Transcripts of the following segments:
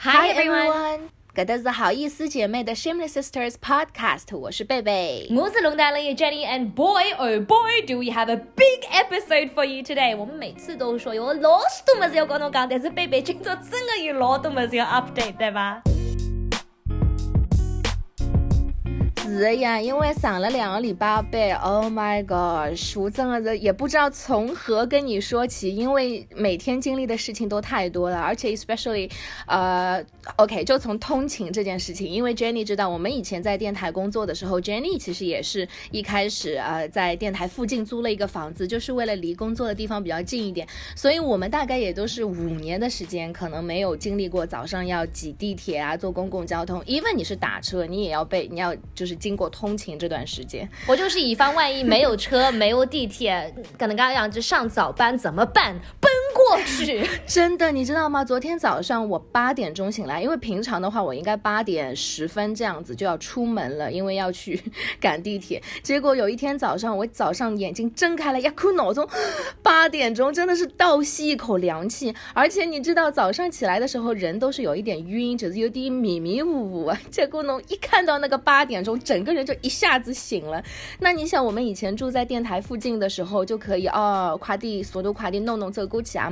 Hi everyone，搿搭是好意思姐妹的 Shameless Sisters Podcast，我是贝贝。我是龙丹丽 Jenny and boy oh boy do we have a big episode for you today。我们每次都说有老许多么子要跟侬讲，但是贝贝今朝真的有老多么子要 update，对吧？ 是的呀，因为上了两个礼拜班，Oh my god，我真的也不知道从何跟你说起，因为每天经历的事情都太多了，而且 especially，呃，OK，就从通勤这件事情，因为 Jenny 知道我们以前在电台工作的时候，Jenny 其实也是一开始呃在电台附近租了一个房子，就是为了离工作的地方比较近一点，所以我们大概也都是五年的时间，可能没有经历过早上要挤地铁啊，坐公共交通，even 你是打车，你也要被你要就是。经经过通勤这段时间，我就是以防万一没有车、没有地铁，可能刚刚讲就上早班怎么办？奔过去！真的，你知道吗？昨天早上我八点钟醒来，因为平常的话我应该八点十分这样子就要出门了，因为要去 赶地铁。结果有一天早上，我早上眼睛睁开了，一哭脑中 八点钟真的是倒吸一口凉气。而且你知道，早上起来的时候人都是有一点晕，就是有点迷迷糊糊啊。结果呢，一看到那个八点钟。整个人就一下子醒了。那你想，我们以前住在电台附近的时候，就可以哦，快递速度快递弄弄走过去啊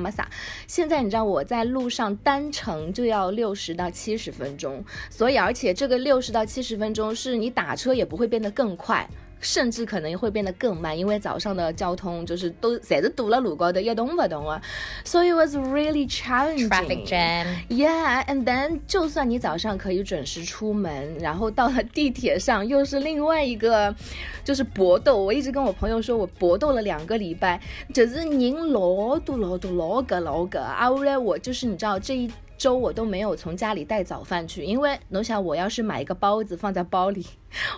现在你知道我在路上单程就要六十到七十分钟，所以而且这个六十到七十分钟是你打车也不会变得更快。甚至可能会变得更慢，因为早上的交通就是都侪是堵了路高头一动不动啊，所以 was really challenging traffic jam。Yeah，and then 就算你早上可以准时出门，然后到了地铁上又是另外一个就是搏斗。我一直跟我朋友说，我搏斗了两个礼拜，就是人老多老多老个老个啊，后来我就是你知道这一。周我都没有从家里带早饭去，因为你想，我要是买一个包子放在包里，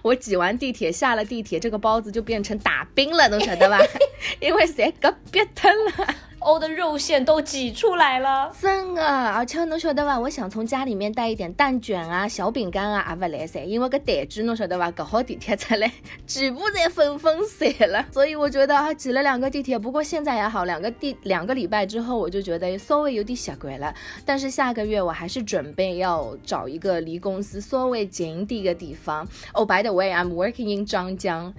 我挤完地铁下了地铁，这个包子就变成打冰了，能晓得吧？因为谁个别疼了。欧的肉馅都挤出来了，真的！而且侬晓得伐？我想从家里面带一点蛋卷啊、小饼干啊，也勿来噻，因为搿蛋卷侬晓得伐？搿好地铁出来，全部侪粉粉散了。所以我觉得啊，挤了两个地铁，不过现在也好，两个地两个礼拜之后，我就觉得稍微有点习惯了。但是下个月我还是准备要找一个离公司稍微近点的地方。Oh by the way，I'm working in 张江。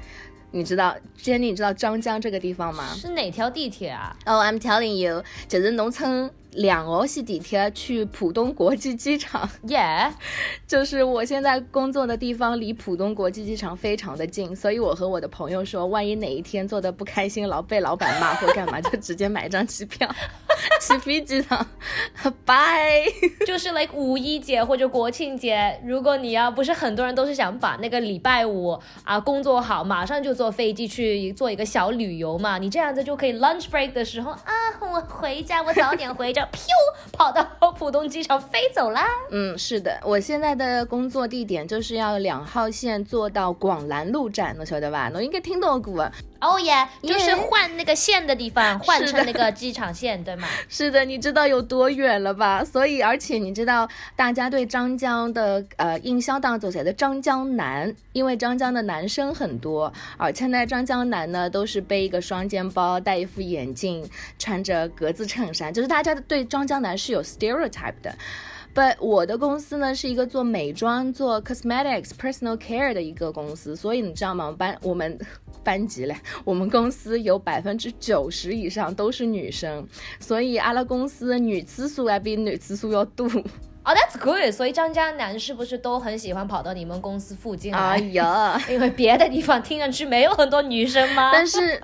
你知道，Jenny，你知道张江这个地方吗？是哪条地铁啊？Oh，I'm telling you，就是农村。两号线地铁去浦东国际机场，Yeah，就是我现在工作的地方离浦东国际机场非常的近，所以我和我的朋友说，万一哪一天做的不开心，老被老板骂或干嘛，就直接买张机票，去飞机场，Bye。就是 like 五一节或者国庆节，如果你要不是很多人都是想把那个礼拜五啊工作好，马上就坐飞机去做一个小旅游嘛，你这样子就可以 lunch break 的时候啊，我回家，我早点回家。飘，跑到浦东机场飞走啦。嗯，是的，我现在的工作地点就是要两号线坐到广兰路站，能晓得吧？侬应该听到过。哦耶，就是换那个线的地方，换成那个机场线，对吗？是的，你知道有多远了吧？所以，而且你知道，大家对张江的呃印象当中写的张江南，因为张江的男生很多，而且在，张江南呢都是背一个双肩包，戴一副眼镜，穿着格子衬衫，就是大家对张江南是有 stereotype 的。But 我的公司呢是一个做美妆、做 cosmetics、personal care 的一个公司，所以你知道吗？班我们 班级嘞，我们公司有百分之九十以上都是女生，所以阿拉公司女次数还比男次数要多。哦，That's good。所以张家男是不是都很喜欢跑到你们公司附近来？哎呀，因为别的地方听上去没有很多女生吗？但是。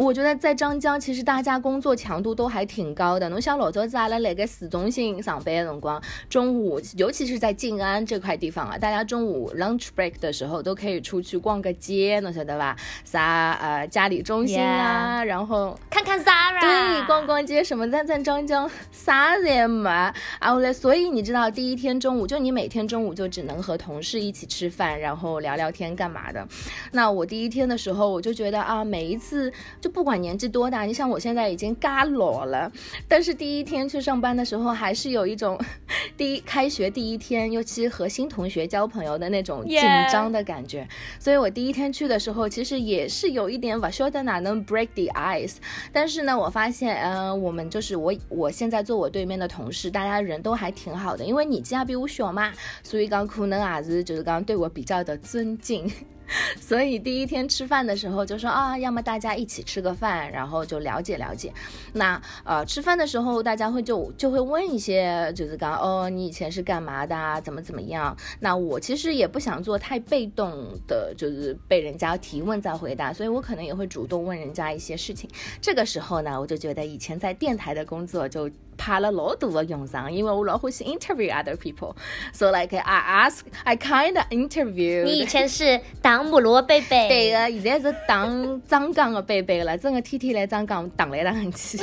我觉得在张江，其实大家工作强度都还挺高的。侬想老早子阿拉辣盖市中心上班的辰光，中午，尤其是在静安这块地方啊，大家中午 lunch break 的时候都可以出去逛个街，侬晓得吧？啥呃嘉里中心啊，然后看看 Zara，对，逛逛街什么的。在张江啥也没。啊，后来，所以你知道，第一天中午就你每天中午就只能和同事一起吃饭，然后聊聊天干嘛的。那我第一天的时候，我就觉得啊，每一次就。不管年纪多大，你想我现在已经嘎老了，但是第一天去上班的时候，还是有一种 第一开学第一天，尤其和新同学交朋友的那种紧张的感觉。所以我第一天去的时候，其实也是有一点 v a s h o d a 哪能 break the ice。但是呢，我发现，嗯，我们就是我我现在坐我对面的同事，大家人都还挺好的，因为年纪比我小嘛，所以讲可能还是就是刚对我比较的尊敬。所以第一天吃饭的时候就说啊，要么大家一起吃个饭，然后就了解了解。那呃，吃饭的时候大家会就就会问一些，就是刚哦，你以前是干嘛的，怎么怎么样？那我其实也不想做太被动的，就是被人家提问再回答，所以我可能也会主动问人家一些事情。这个时候呢，我就觉得以前在电台的工作就。派了老多个用场，因为我老欢喜 interview other people. So like I ask, I kind of interview. 你以前是当母罗贝贝？对的，现在是当张刚的贝贝了，真的天天来张刚打来打去。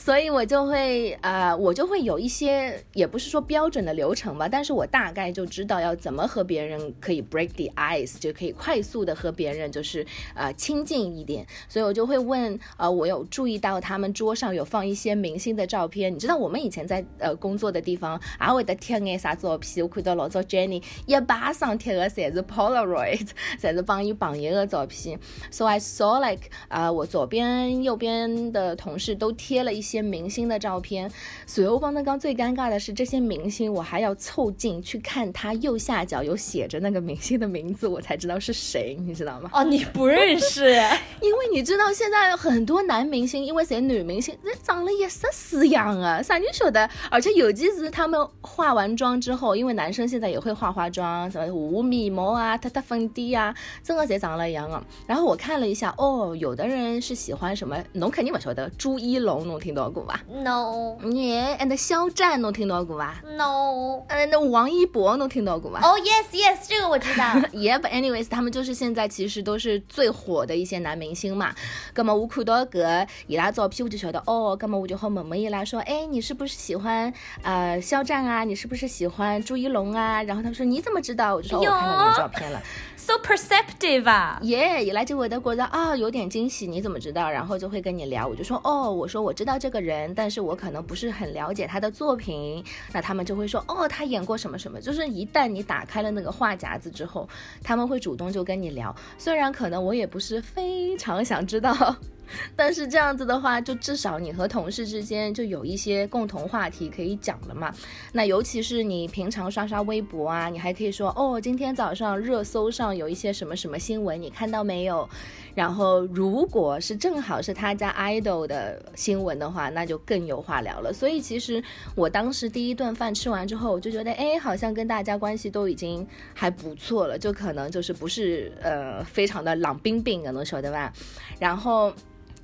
所以我就会，呃，我就会有一些，也不是说标准的流程吧，但是我大概就知道要怎么和别人可以 break the ice，就可以快速的和别人就是，呃，亲近一点。所以我就会问，呃，我有注意到他们桌上有放一些明星的照片。你知道我们以前在呃工作的地方，还会得贴眼啥照片？我看到老早 Jenny 一巴上贴的全是 Polaroid，全是帮伊榜一的照片。So I saw like，啊，我左边、右边的同事都贴了一些。明星的照片，所以我帮他刚最尴尬的是这些明星，我还要凑近去看他右下角有写着那个明星的名字，我才知道是谁，你知道吗？哦，你不认识，因为你知道现在很多男明星，因为谁女明星，人长得也是死样啊，啥你晓得？而且尤其是他们化完妆之后，因为男生现在也会化化妆，什么雾面膜啊、涂涂粉底啊，真的谁长了一样啊？然后我看了一下，哦，有的人是喜欢什么，侬肯定不晓得，朱一龙，侬听到？过吧？No。耶，and 肖战，侬听到过吧？No。and 王一博，侬听到过吧？哦，Yes，Yes，这个我知道。Yeah，but anyways，他们就是现在其实都是最火的一些男明星嘛。那么我看到个伊拉照片，我就晓得哦。那么我就好问问伊拉说，哎，你是不是喜欢呃肖战啊？你是不是喜欢朱一龙啊？然后他们说你怎么知道？我就说我看到你的照片了。So perceptive 啊。耶，一来就我的觉得啊有点惊喜，你怎么知道？然后就会跟你聊，我就说哦，我说我知道这这个。人，但是我可能不是很了解他的作品，那他们就会说，哦，他演过什么什么。就是一旦你打开了那个话匣子之后，他们会主动就跟你聊。虽然可能我也不是非常想知道。但是这样子的话，就至少你和同事之间就有一些共同话题可以讲了嘛。那尤其是你平常刷刷微博啊，你还可以说哦，今天早上热搜上有一些什么什么新闻，你看到没有？然后如果是正好是他家 idol 的新闻的话，那就更有话聊了。所以其实我当时第一顿饭吃完之后，我就觉得哎，好像跟大家关系都已经还不错了，就可能就是不是呃非常的冷冰冰的，能说对吧？然后。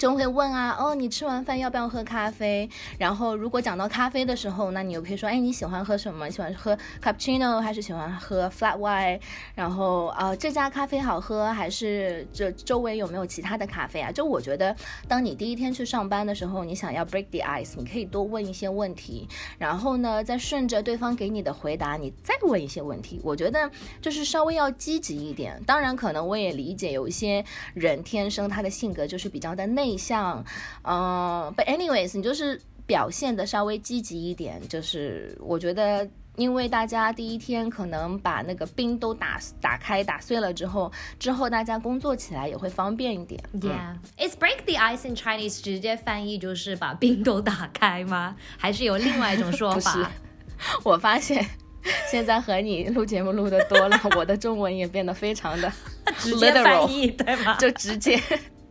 就会问啊，哦，你吃完饭要不要喝咖啡？然后如果讲到咖啡的时候，那你又可以说，哎，你喜欢喝什么？喜欢喝 cappuccino 还是喜欢喝 flat white？然后啊，这家咖啡好喝还是这周围有没有其他的咖啡啊？就我觉得，当你第一天去上班的时候，你想要 break the ice，你可以多问一些问题，然后呢，再顺着对方给你的回答，你再问一些问题。我觉得就是稍微要积极一点。当然，可能我也理解有一些人天生他的性格就是比较的内。像，嗯，But anyways，你就是表现的稍微积极一点，就是我觉得，因为大家第一天可能把那个冰都打打开打碎了之后，之后大家工作起来也会方便一点。Yeah, it's break the ice in Chinese 直接翻译就是把冰都打开吗？还是有另外一种说 法？我发现现在和你录节目录的多了，我的中文也变得非常的 直接翻译，对吗？就直接。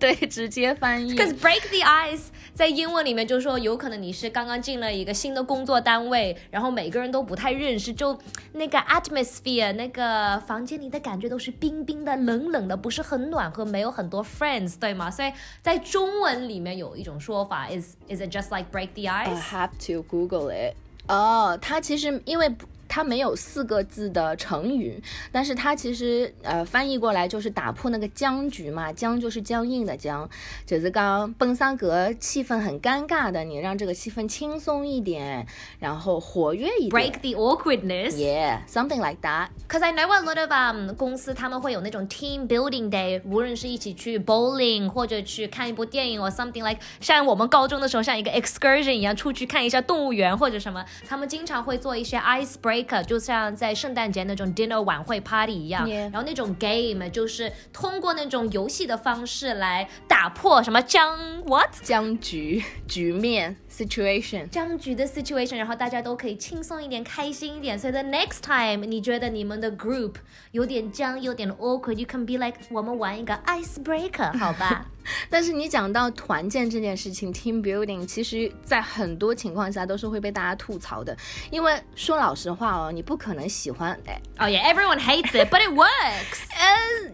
对，直接翻译。Because break the ice 在英文里面就是说，有可能你是刚刚进了一个新的工作单位，然后每个人都不太认识，就那个 atmosphere 那个房间里的感觉都是冰冰的、冷冷的，不是很暖和，没有很多 friends，对吗？所以在中文里面有一种说法，is is it just like break the ice？I have to Google it。哦，它其实因为。它没有四个字的成语，但是它其实呃翻译过来就是打破那个僵局嘛，僵就是僵硬的僵，就是刚奔三格气氛很尴尬的，你让这个气氛轻松一点，然后活跃一点。Break the awkwardness. Yeah, something like that. Cause I know a lot of um 公司他们会有那种 team building day，无论是一起去 bowling 或者去看一部电影，，or something like 像我们高中的时候像一个 excursion 一样出去看一下动物园或者什么，他们经常会做一些 ice breaker，就像在圣诞节那种 dinner 晚会 party 一样.然后那种 game 就是通过那种游戏的方式来打破什么僵 what 僵局、局面、situation。僵局的 situation，然后大家都可以轻松一点、开心一点。所以 the next time 你觉得你们的 group 有点僵、有点 awkward，you can be like 我们玩一个 icebreaker，好吧？但是你讲到团建这件事情，team building，其实在很多情况下都是会被大家吐槽的。因为说老实话哦，你不可能喜欢，哎 Oh yeah, everyone hates it, but it works.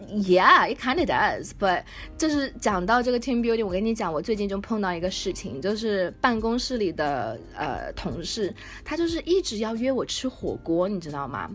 ，Yeah, it kind of does. But 就是讲到这个 team building，我跟你讲，我最近就碰到一个事情，就是办公 公室里的呃同事，他就是一直要约我吃火锅，你知道吗？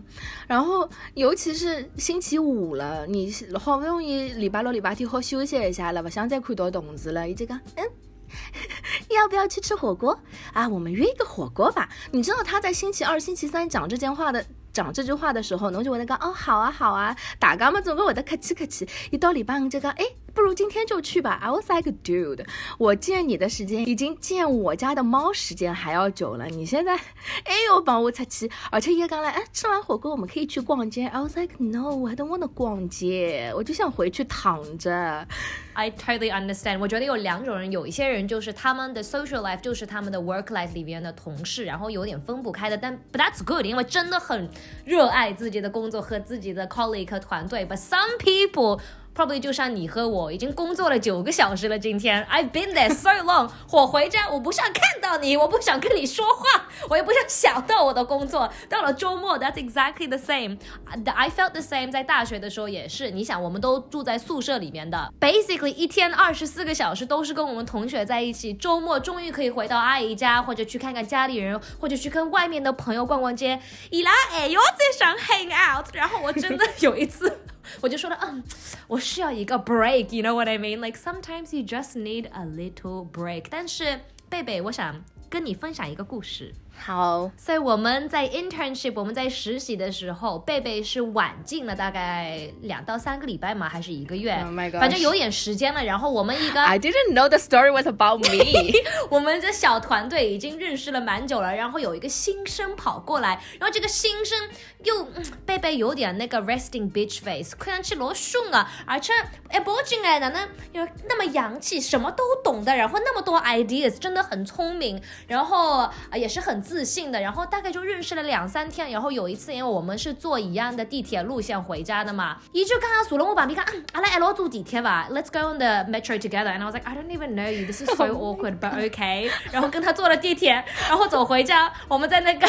然后尤其是星期五了，你好不容易礼拜六、礼拜天好休息一下了，不想再看到同事了，一直讲嗯。要不要去吃火锅啊？我们约一个火锅吧。你知道他在星期二、星期三讲这件话的。讲这句话的时候，侬就会得讲哦，好啊，好啊，大家嘛总归会得客气客气。一到礼拜五就讲，哎，不如今天就去吧。I was like, dude，我见你的时间已经见我家的猫时间还要久了，你现在 哎呦帮我出去，而且也刚来，哎，吃完火锅我们可以去逛街。I was like, no, I don't want to 逛街，我就想回去躺着。I totally understand。我觉得有两种人，有一些人就是他们的 social life 就是他们的 work life 里边的同事，然后有点分不开的。但 but that's good，因为真的很热爱自己的工作和自己的 colleague 和团队。But some people probably 就像你和我，已经工作了九个小时了。今天 I've been there so long，我回家我不想看到你，我不想跟你说话，我也不想想到我的工作。到了周末，that's exactly the same。I felt the same。在大学的时候也是，你想我们都住在宿舍里面的，basically 一天二十四个小时都是跟我们同学在一起。周末终于可以回到阿姨家，或者去看看家里人，或者去跟外面的朋友逛逛街。伊拉哎哟，最想 hang out。然后我真的 有一次。我就说了，嗯，我需要一个 break，you know what I mean？Like sometimes you just need a little break。但是贝贝，我想跟你分享一个故事。好，所以我们在 internship，我们在实习的时候，贝贝是晚进了大概两到三个礼拜嘛，还是一个月 Oh my 反正有点时间了。然后我们一个 I didn't know the story was about me。我们的小团队已经认识了蛮久了，然后有一个新生跑过来，然后这个新生又嗯贝贝有点那个 resting bitch face，看上去罗顺啊，而且哎不进来哪能有那么洋气，什么都懂的，然后那么多 ideas，真的很聪明，然后啊、也是很自信的，然后大概就认识了两三天，然后有一次因为我们是坐一样的地铁路线回家的嘛，一就刚刚坐了我旁边，讲，嗯，阿拉一路坐地铁吧，Let's go on the metro together，and I was like I don't even know you，this is so awkward，but okay，然后跟他坐了地铁，然后走回家，我们在那个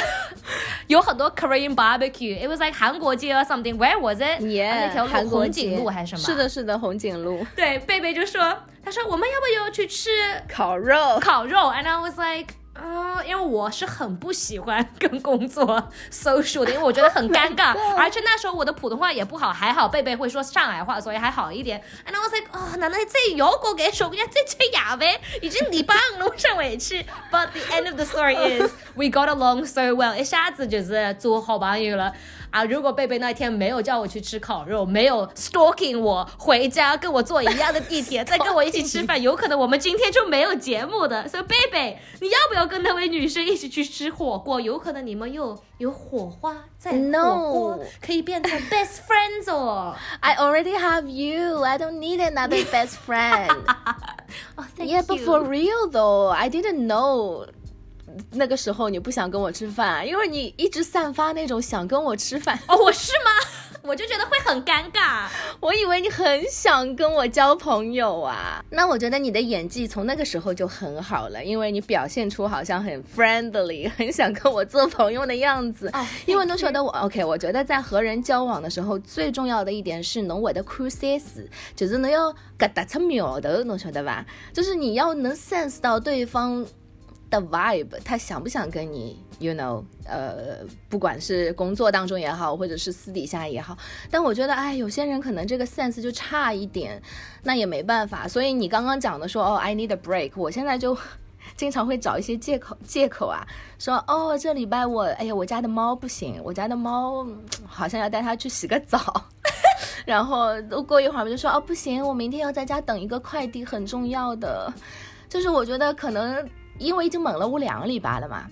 有很多 Korean barbecue，it was like 韩国街 or something，where was it？耶那条路红景路还是什么？是的，。是的，红景路对，贝贝就说，他说我们要不要去吃烤肉。烤肉？And I was like。呃，因为我是很不喜欢 跟工作 social 的，因为我觉得很尴尬 Oh 而且那时候我的普通话也不好，还好贝贝会说上海话，所以还好一点。And I was like，哦，难道这有個嘅做嘅，即係牙呗，已經禮拜五了，我上委屈。But the end of the story is we got along so well，一下子就是做好朋友了。啊，如果贝贝那天没有叫我去吃烤肉，没有 stalking 我回家跟我坐一样的地铁，再跟我一起吃饭，有可能我们今天就没有节目的。所以贝贝，你要不要跟那位女生一起去吃火锅？有可能你们又有火花，在火锅可以变成 best friends 哦。I already have you. I don't need another best friend. 哦、t h a n k yeah, but you for real though, I didn't know. 那个时候你不想跟我吃饭，因为你一直散发那种想跟我吃饭，哦，我是吗？我就觉得会很尴尬。我以为你很想跟我交朋友啊。那我觉得你的演技从那个时候就很好了，因为你表现出好像很 friendly，很想跟我做朋友的样子。哦因为侬晓得我 OK，我觉得在和人交往的时候，最重要的一点是侬会得看 sense，就是能要搿搭出苗头，侬晓得吧？就是你要能 sense 到对方。vibe，他想不想跟你，you know，呃，不管是工作当中也好，或者是私底下也好，但我觉得，哎，有些人可能这个 sense 就差一点，那也没办法。所以你刚刚讲的说，哦，I need a break，我现在就 经常会找一些借口，借口啊，说，哦，这礼拜我，哎呀，我家的猫不行，我家的猫好像要带它去洗个澡，然后过一会儿我就说，哦，不行，我明天要在家等一个快递，很重要的，就是我觉得可能。因为已经猛了我两个礼拜了嘛。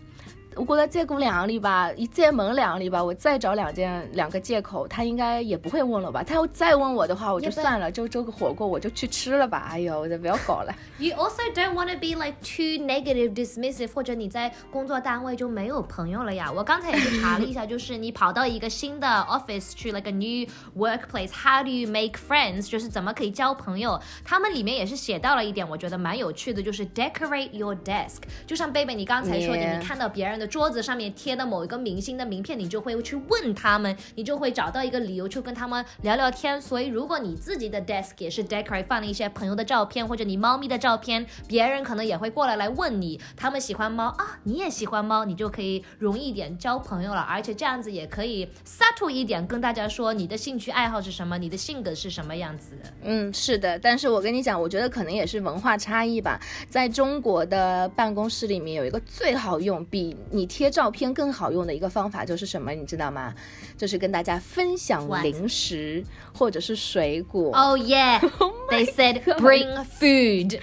我觉得再过两个礼拜，一再蒙两个礼拜，我再找两件两个借口，他应该也不会问了吧？他要再问我的话，我就算了，就这个火锅我就去吃了吧。哎呦，我不要搞了。You also don't want to be like too negative, dismissive，或者你在工作单位就没有朋友了呀？我刚才也去查了一下，就是你跑到一个新的 office 去，like a new workplace，how do you make friends？就是怎么可以交朋友？他们里面也是写到了一点，我觉得蛮有趣的，就是 decorate your desk。就像贝贝你刚才说的，你看到别人的。桌子上面贴的某一个明星的名片，你就会去问他们，你就会找到一个理由去跟他们聊聊天。所以，如果你自己的 desk 也是 decorate 放了一些朋友的照片或者你猫咪的照片，别人可能也会过来来问你，他们喜欢猫啊，你也喜欢猫，你就可以容易一点交朋友了。而且这样子也可以 subtle 一点跟大家说你的兴趣爱好是什么，你的性格是什么样子。嗯，是的。但是我跟你讲，我觉得可能也是文化差异吧。在中国的办公室里面有一个最好用，比。你贴照片更好用的一个方法就是什么？你知道吗？就是跟大家分享零食或者是水果。Oh yeah, they said bring food.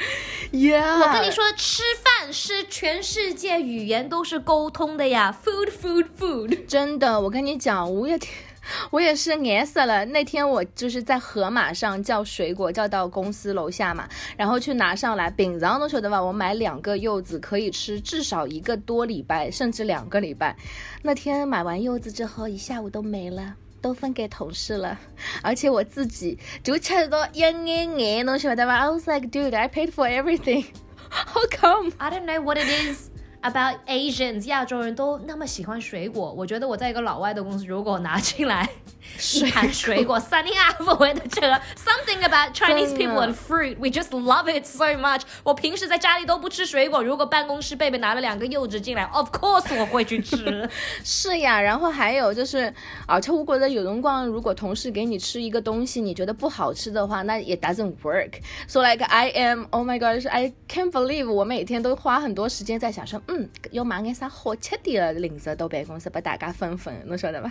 Yeah，我跟你说，吃饭是全世界语言都是沟通的呀。Food, food, food。真的，我跟你讲，五月天。我也是饿死了。那天我就是在盒马上叫水果，叫到公司楼下嘛，然后去拿上来。平常都晓得吧，我买两个柚子可以吃至少一个多礼拜，甚至两个礼拜。那天买完柚子之后，一下午都没了，都分给同事了，而且我自己就吃到一眼眼，侬晓得吧？I was like, dude, I paid for everything. How come? I don't know what it is. About Asians，亚洲人都那么喜欢水果，我觉得我在一个老外的公司，如果拿进来一盘水果，Sunny apple 的这个 something about Chinese people and fruit，we just love it so much。我平时在家里都不吃水果，如果办公室贝贝拿了两个柚子进来，of course 我会去吃。是呀，然后还有就是，而且我觉得有辰光，如果同事给你吃一个东西，你觉得不好吃的话，那也 doesn't work。So like I am，oh my god，I can't believe 我每天都花很多时间在想说。嗯，嗯要买眼啥好吃点的零食到办公室，拨大家分分，侬晓得吧？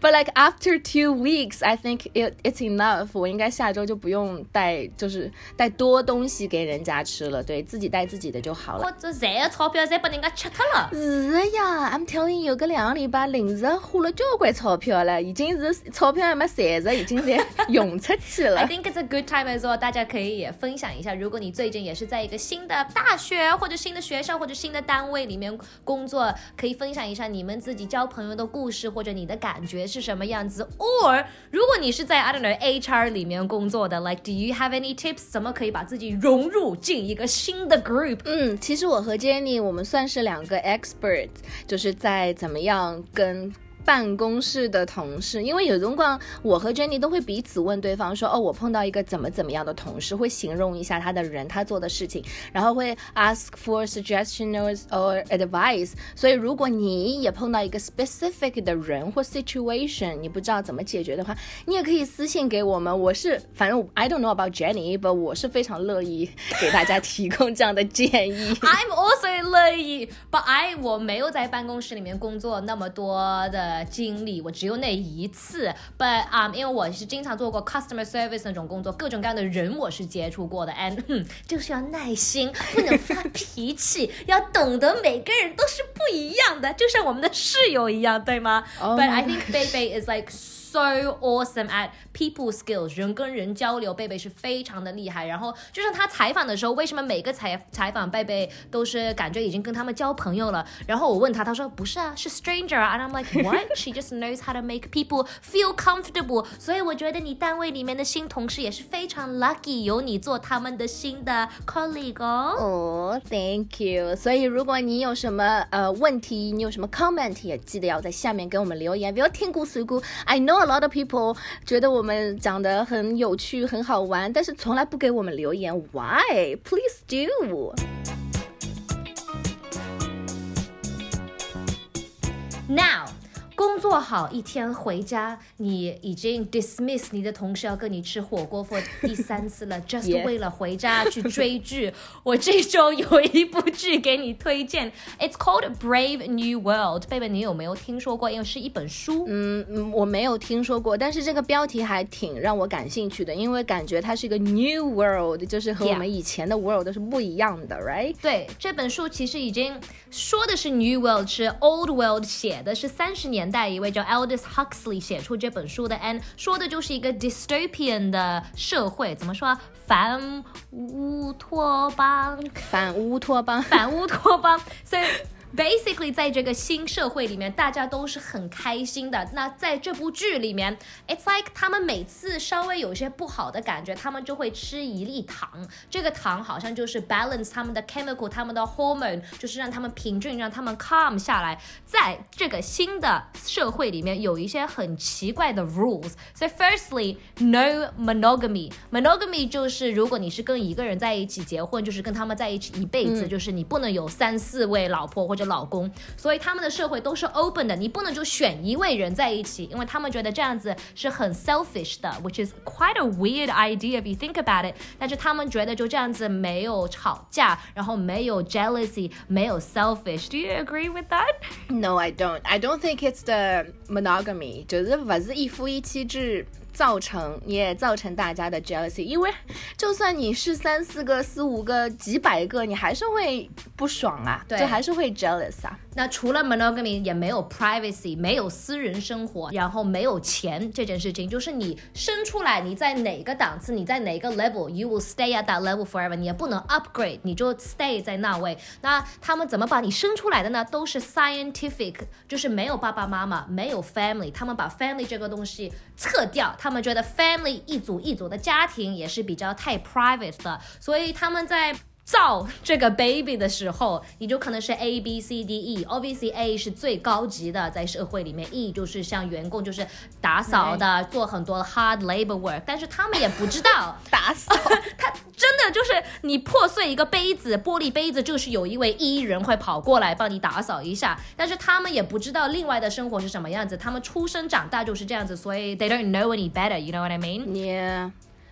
？But like after two weeks, I think it it's enough. 我应该下周就不用带，就是带多东西给人家吃了，对自己带自己的就好了。或者赚的钞票再把人家吃掉了。是呀，I'm telling you，搿两个礼拜零食花了交关钞票了，已经是钞票还没赚着，已经在用出去了。I think it's a good time as well，大家可以也分享一下，如果你最近也是在一个新的大学或者新的学校或者新的单位里面工作，可以分享一下你们自己交朋友的故事或者你的感。感觉是什么样子？Or 如果你是在 I don't know HR 里面工作的，like do you have any tips？怎么可以把自己融入进一个新的 group？嗯，其实我和 Jenny 我们算是两个 expert，就是在怎么样跟。办公室的同事，因为有辰光我和 Jenny 都会彼此问对方说：“哦，我碰到一个怎么怎么样的同事，会形容一下他的人，他做的事情，然后会 ask for suggestions or advice。所以如果你也碰到一个 specific 的人或 situation，你不知道怎么解决的话，你也可以私信给我们。我是反正 I don't know about Jenny，but 我是非常乐意给大家提供这样的建议。I'm also 乐意，but I 我没有在办公室里面工作那么多的。呃，经历我只有那一次，but 啊，因为我是经常做过 customer service 那种工作，各种各样的人我是接触过的，and 就是要耐心，不能发脾气，要懂得每个人都是不一样的，就像我们的室友一样，对吗？But I think Baby is like so awesome at people skills，人跟人交流，贝贝是非常的厉害。然后就是他采访的时候，为什么每个采采访贝贝都是感觉已经跟他们交朋友了？然后我问他，他说不是啊，是 stranger。And I'm like what? She just knows how to make people feel comfortable。所以我觉得你单位里面的新同事也是非常 lucky，有你做他们的新的 colleague 哦。哦，Thank you。所以如果你有什么呃问题，你有什么 comment，也记得要在下面给我们留言。不要听故事故，I know。A lot of people 觉得我们们讲的很有趣很好玩但是从来不给我们留言。Why? Please do. Now 工作好一天回家，你已经 dismiss 你的同事要跟你吃火锅 for 第三次了，just 为了回家去追剧。我这周有一部剧给你推荐，It's called Brave New World。贝贝，你有没有听说过？因为是一本书。嗯嗯，我没有听说过，但是这个标题还挺让我感兴趣的，因为感觉它是一个 New World，就是和我们以前的 World 是不一样的，right？对，这本书其实已经说的是 New World，是 Old World 写的是三十年。代一位叫 Aldous Huxley 写出这本书的，and 说的就是一个 dystopian 的社会，怎么说？啊反乌托邦，反乌托邦，反乌托邦，所以。Basically，在这个新社会里面，大家都是很开心的。那在这部剧里面，It's like 他们每次稍微有些不好的感觉，他们就会吃一粒糖。这个糖好像就是 balance 他们的 chemical，他们的 hormone，就是让他们平均，让他们 calm 下来。在这个新的社会里面，有一些很奇怪的 rules。所以，firstly，no monogamy。monogamy 就是如果你是跟一个人在一起结婚，就是跟他们在一起一辈子，就是你不能有三四位老婆或者。老公，所以他们的社会都是 open 的，你不能就选一位人在一起，因为他们觉得这样子是很 selfish 的，which is quite a weird idea if you think about it。但是他们觉得就这样子没有吵架，然后没有 jealousy，没有 selfish。Do you agree with that? No, I don't. I don't think it's the monogamy，就是不是一夫一妻制。 造成也造成大家的 jealousy，因为就算你是三四个、四五个、几百个，你还是会不爽啊，对，还是会 jealous 啊。那除了 monogamy，也没有 privacy，没有私人生活，然后没有钱这件事情，就是你生出来你在哪个档次，你在哪个 level，you will stay at that level forever，你也不能 upgrade，你就 stay 在那位。那他们怎么把你生出来的呢？都是 scientific，就是没有爸爸妈妈，没有 family，他们把 family 这个东西撤掉，他们觉得 family 一组一组的家庭也是比较太 private 的，所以他们在。造这个 baby 的时候，你就可能是 A B C D E。Obviously A 是最高级的，在社会里面，E 就是像员工，就是打扫的，做很多 hard labor work。但是他们也不知道 打扫，他真的就是你破碎一个杯子，玻璃杯子，就是有一位 E 人会跑过来帮你打扫一下。但是他们也不知道另外的生活是什么样子，他们出生长大就是这样子，所以 they don't know any better。You know what I mean? Yeah.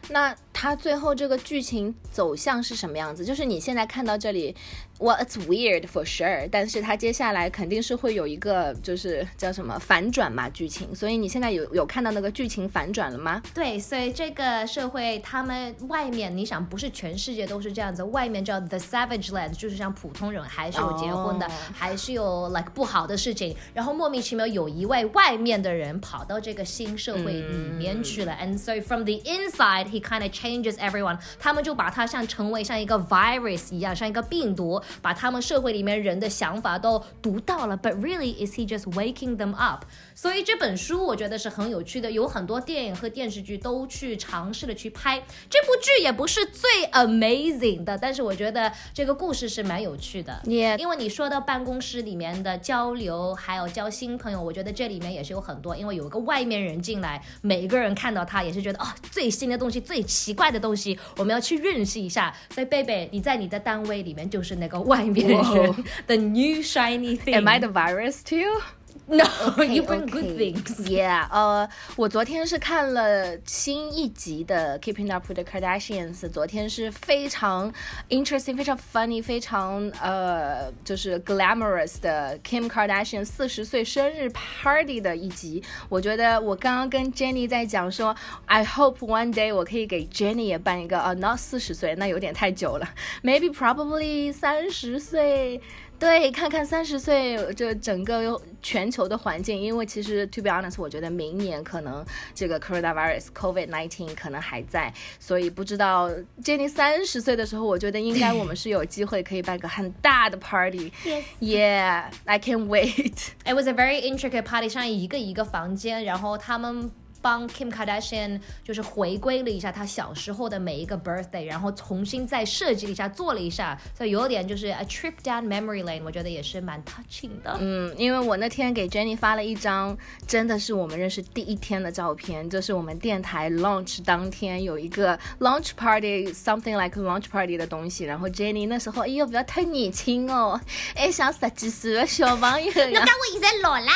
那它最后这个剧情走向是什么样子？就是你现在看到这里。Well, it's weird for sure，但是它接下来肯定是会有一个就是叫什么反转嘛剧情，所以你现在有有看到那个剧情反转了吗？对，所以这个社会他们外面，你想不是全世界都是这样子，外面叫 the savage land，就是像普通人还是有结婚的，还是有 like 不好的事情，然后莫名其妙有一位外面的人跑到这个新社会里面去了，and so from the inside he kind of changes everyone，他们就把他像成为像一个 virus 一样，像一个病毒。把他们社会里面人的想法都读到了，But really is he just waking them up？所以这本书我觉得是很有趣的，有很多电影和电视剧都去尝试了去拍。这部剧也不是最 amazing 的，但是我觉得这个故事是蛮有趣的。你因为你说到办公室里面的交流，还有交新朋友，我觉得这里面也是有很多。因为有一个外面人进来，每一个人看到他也是觉得哦，最新的东西，最奇怪的东西，我们要去认识一下。所以贝贝，你在你的单位里面就是那个。外面人，the new shiny thing。Am I the virus too? No, you bring good things. Yeah，呃，我昨天是看了新一集的《Keeping Up with the Kardashians》，昨天是非常 interesting、非常 funny、非常呃，就是 glamorous 的 Kim Kardashian 四十岁生日 party 的一集。我觉得我刚刚跟 Jenny 在讲说，I hope one day 我可以给 Jenny 也办一个，呃，not 四十岁，那有点太久了，maybe probably 三十岁。 对，看看三十岁这整个全球的环境，因为其实 to be honest，我觉得明年可能这个 coronavirus COVID nineteen 可能还在，所以不知道 Jenny 三十岁的时候，我觉得应该我们是有机会可以办个很大的 party。Yeah，I can't wait。It was a very intricate party，像一个一个房间，然后他们。帮 Kim Kardashian 就是回归了一下她小时候的每一个 birthday，然后重新再设计了一下，做了一下，所以有点就是 a trip down memory lane，我觉得也是蛮 touching 的。嗯，因为我那天给 Jenny 发了一张，真的是我们认识第一天的照片，就是我们电台 launch 当天有一个 launch party，something like launch party 的东西，然后 Jenny 那时候，哎呦，不要太年轻哦，哎，像十几岁的小朋友一样。那我现在老啦。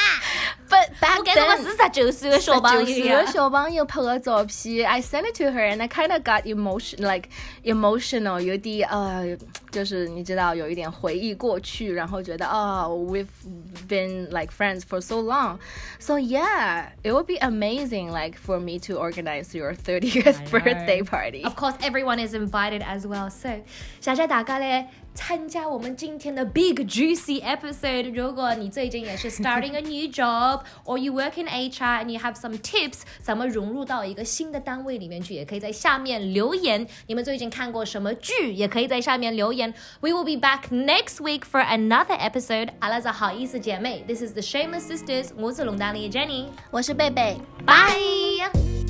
Back 我跟那个 then. 四十九岁的小朋友一样。小朋友拍个照片，I sent it to her and I kind of got emotion like emotional，有点呃，就是你知道有一点回忆过去，然后觉得哦、we've been like friends for so long. So yeah, it would be amazing like for me to organize your 30th birthday party. Of course, everyone is invited as well. So，谢谢大家咧参加我们今天的 Big Juicy episode。如果你最近也是 starting a new job or you work in HR and you have some tips，怎么融入到一个新的单位里面去，也可以在下面留言。你们最近看过什么剧，也可以在下面留言。 We will be back next week for another episode。阿拉子好意思姐妹，This is the Shameless Sisters，我是龙丹丽 Jenny，我是贝贝。拜。